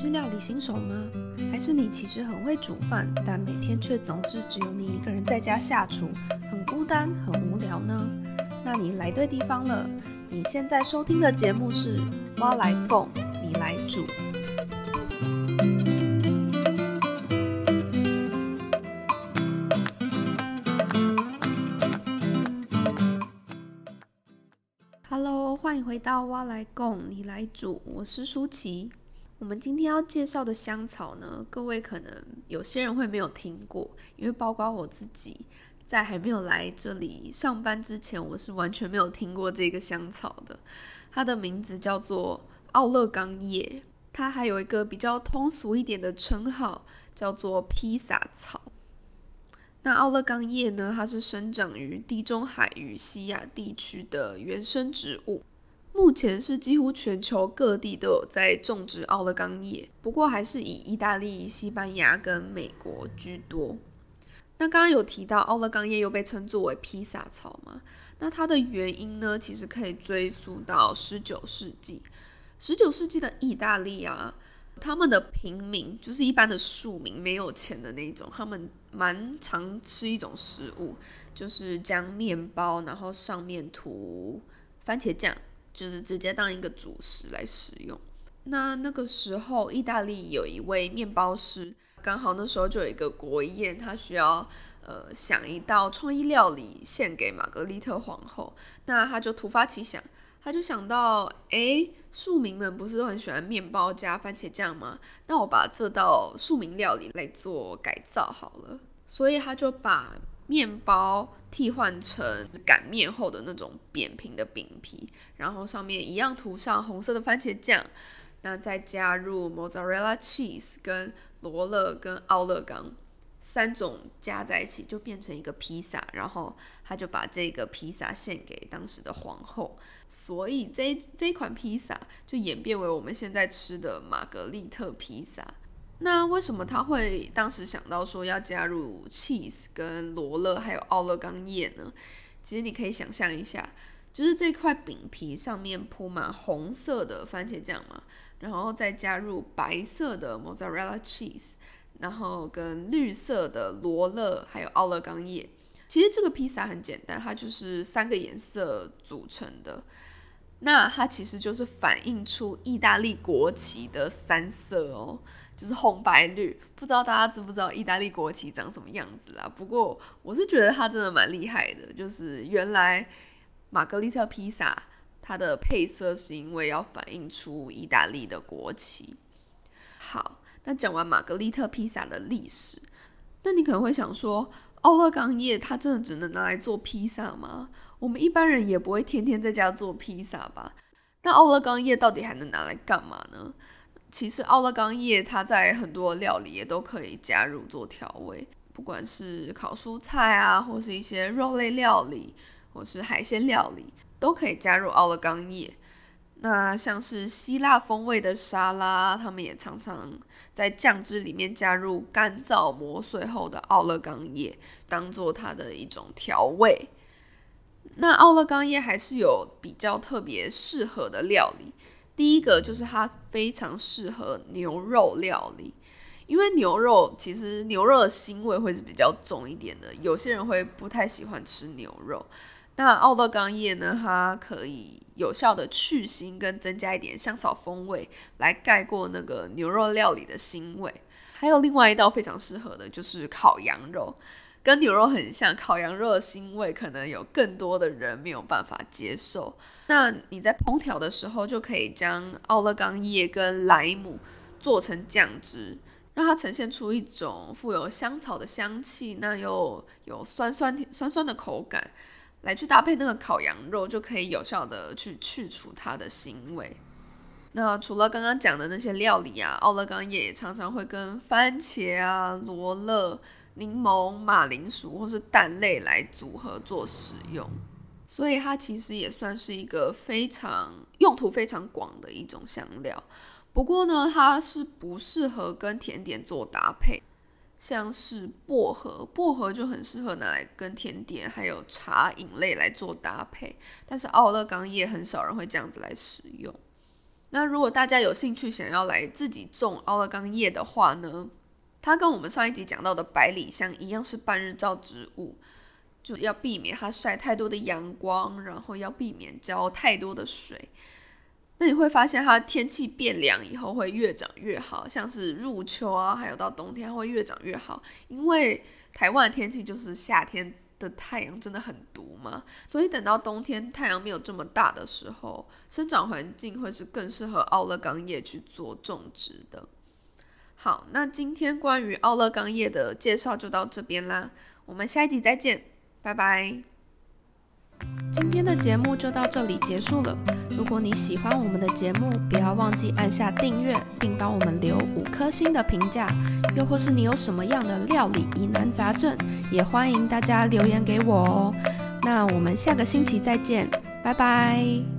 是料理新手吗？还是你其实很会煮饭，但每天却总是只有你一个人在家下厨，很孤单、很无聊呢？那你来对地方了。你现在收听的节目是《蛙来供，你来煮》。Hello，欢迎回到《蛙来共，你来煮》，我是舒淇。我们今天要介绍的香草呢，各位可能有些人会没有听过，因为包括我自己，在还没有来这里上班之前，我是完全没有听过这个香草的。它的名字叫做奥勒冈叶，它还有一个比较通俗一点的称号，叫做披萨草。那奥勒冈叶呢，它是生长于地中海与西亚地区的原生植物。目前是几乎全球各地都有在种植奥勒冈叶，不过还是以意大利、西班牙跟美国居多。那刚刚有提到奥勒冈叶又被称作为披萨草嘛？那它的原因呢，其实可以追溯到十九世纪。十九世纪的意大利啊，他们的平民就是一般的庶民，没有钱的那种，他们蛮常吃一种食物，就是将面包然后上面涂番茄酱。就是直接当一个主食来使用。那那个时候，意大利有一位面包师，刚好那时候就有一个国宴，他需要呃想一道创意料理献给玛格丽特皇后。那他就突发奇想，他就想到，哎，庶民们不是都很喜欢面包加番茄酱吗？那我把这道庶民料理来做改造好了。所以他就把面包替换成擀面后的那种扁平的饼皮，然后上面一样涂上红色的番茄酱，那再加入 mozzarella cheese 跟罗勒跟奥勒冈三种加在一起，就变成一个披萨。然后他就把这个披萨献给当时的皇后，所以这这一款披萨就演变为我们现在吃的玛格丽特披萨。那为什么他会当时想到说要加入 cheese 跟罗勒还有奥勒冈叶呢？其实你可以想象一下，就是这块饼皮上面铺满红色的番茄酱嘛，然后再加入白色的 mozzarella cheese，然后跟绿色的罗勒还有奥勒冈叶。其实这个披萨很简单，它就是三个颜色组成的。那它其实就是反映出意大利国旗的三色哦。就是红白绿，不知道大家知不知道意大利国旗长什么样子啦？不过我是觉得它真的蛮厉害的，就是原来玛格丽特披萨它的配色是因为要反映出意大利的国旗。好，那讲完玛格丽特披萨的历史，那你可能会想说，奥勒冈叶它真的只能拿来做披萨吗？我们一般人也不会天天在家做披萨吧？那奥勒冈叶到底还能拿来干嘛呢？其实奥勒冈叶它在很多料理也都可以加入做调味，不管是烤蔬菜啊，或是一些肉类料理，或是海鲜料理，都可以加入奥勒冈叶。那像是希腊风味的沙拉，他们也常常在酱汁里面加入干燥磨碎后的奥勒冈叶，当做它的一种调味。那奥勒冈叶还是有比较特别适合的料理。第一个就是它非常适合牛肉料理，因为牛肉其实牛肉的腥味会是比较重一点的，有些人会不太喜欢吃牛肉。那奥勒冈叶呢，它可以有效的去腥跟增加一点香草风味，来盖过那个牛肉料理的腥味。还有另外一道非常适合的就是烤羊肉。跟牛肉很像，烤羊肉的腥味可能有更多的人没有办法接受。那你在烹调的时候，就可以将奥勒冈叶跟莱姆做成酱汁，让它呈现出一种富有香草的香气，那又有酸酸酸酸的口感，来去搭配那个烤羊肉，就可以有效的去去除它的腥味。那除了刚刚讲的那些料理啊，奥勒冈也常常会跟番茄啊、罗勒。柠檬、马铃薯或是蛋类来组合做使用，所以它其实也算是一个非常用途非常广的一种香料。不过呢，它是不适合跟甜点做搭配，像是薄荷，薄荷就很适合拿来跟甜点还有茶饮类来做搭配。但是奥勒冈叶很少人会这样子来使用。那如果大家有兴趣想要来自己种奥勒冈叶的话呢，它跟我们上一集讲到的百里香一样是半日照植物，就要避免它晒太多的阳光，然后要避免浇太多的水。那你会发现它天气变凉以后会越长越好，像是入秋啊，还有到冬天会越长越好，因为台湾的天气就是夏天。的太阳真的很毒嘛，所以等到冬天太阳没有这么大的时候，生长环境会是更适合奥勒冈叶去做种植的。好，那今天关于奥勒冈叶的介绍就到这边啦，我们下一集再见，拜拜。今天的节目就到这里结束了。如果你喜欢我们的节目，不要忘记按下订阅，并帮我们留五颗星的评价。又或是你有什么样的料理疑难杂症，也欢迎大家留言给我哦。那我们下个星期再见，拜拜。